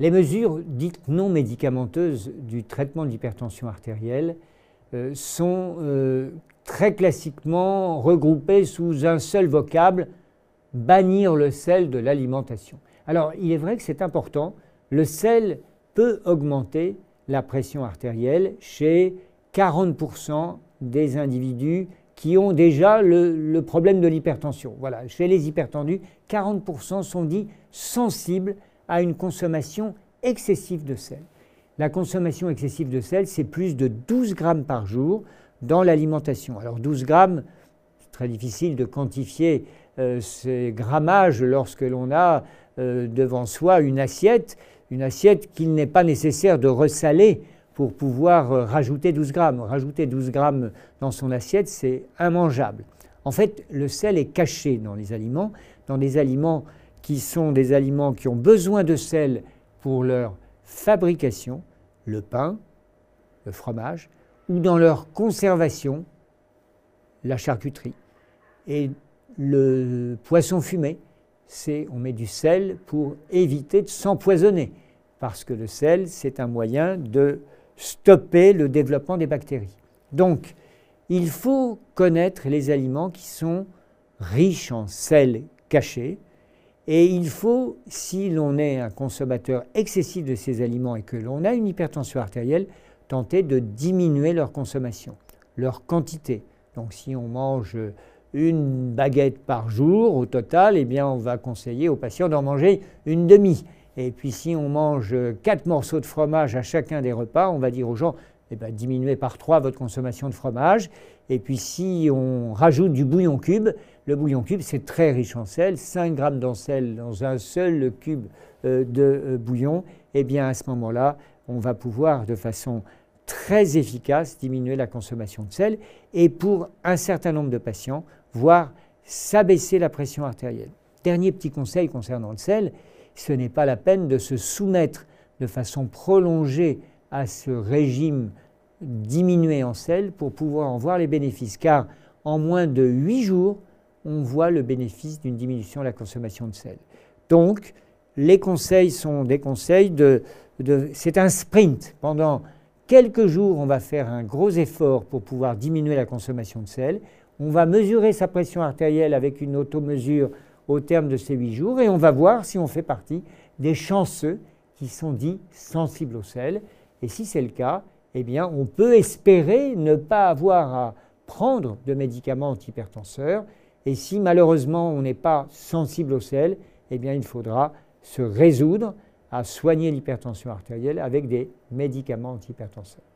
Les mesures dites non médicamenteuses du traitement de l'hypertension artérielle euh, sont euh, très classiquement regroupées sous un seul vocable, bannir le sel de l'alimentation. Alors il est vrai que c'est important, le sel peut augmenter la pression artérielle chez 40% des individus qui ont déjà le, problème de l'hypertension. Voilà, chez les hypertendus, 40% sont dits sensibles à une consommation excessive de sel. La consommation excessive de sel, c'est plus de 12 grammes par jour dans l'alimentation. Alors 12 grammes, c'est très difficile de quantifier euh, ces grammages lorsque l'on a euh, devant soi une assiette, une assiette qu'il n'est pas nécessaire de ressaler pour pouvoir euh, rajouter 12 grammes. Rajouter 12 grammes dans son assiette, c'est immangeable. En fait, le sel est caché dans les aliments, dans des aliments qui sont des aliments qui ont besoin de sel pour leur fabrication, le pain, le fromage, ou dans leur conservation, la charcuterie. Et le poisson fumé, c'est on met du sel pour éviter de s'empoisonner, parce que le sel, c'est un moyen de stopper le développement des bactéries. Donc, il faut connaître les aliments qui sont riches en sel caché, et il faut, si l'on est un consommateur excessif de ces aliments et que l'on a une hypertension artérielle, tenter de diminuer leur consommation, leur quantité. Donc si on mange une baguette par jour au total, eh bien on va conseiller aux patients d'en manger une demi. Et puis si on mange quatre morceaux de fromage à chacun des repas, on va dire aux gens eh bien, diminuez par trois votre consommation de fromage. Et puis si on rajoute du bouillon cube, le bouillon cube, c'est très riche en sel, 5 grammes de sel dans un seul cube euh, de euh, bouillon, eh bien à ce moment-là, on va pouvoir de façon très efficace diminuer la consommation de sel et pour un certain nombre de patients, voire s'abaisser la pression artérielle. Dernier petit conseil concernant le sel, ce n'est pas la peine de se soumettre de façon prolongée à ce régime diminué en sel pour pouvoir en voir les bénéfices, car en moins de 8 jours, on voit le bénéfice d'une diminution de la consommation de sel. Donc, les conseils sont des conseils de, c'est un sprint. Pendant quelques jours, on va faire un gros effort pour pouvoir diminuer la consommation de sel. On va mesurer sa pression artérielle avec une automesure au terme de ces huit jours et on va voir si on fait partie des chanceux qui sont dits sensibles au sel. Et si c'est le cas, eh bien, on peut espérer ne pas avoir à prendre de médicaments antihypertenseurs et si malheureusement on n'est pas sensible au sel, eh bien il faudra se résoudre à soigner l'hypertension artérielle avec des médicaments antihypertenseurs.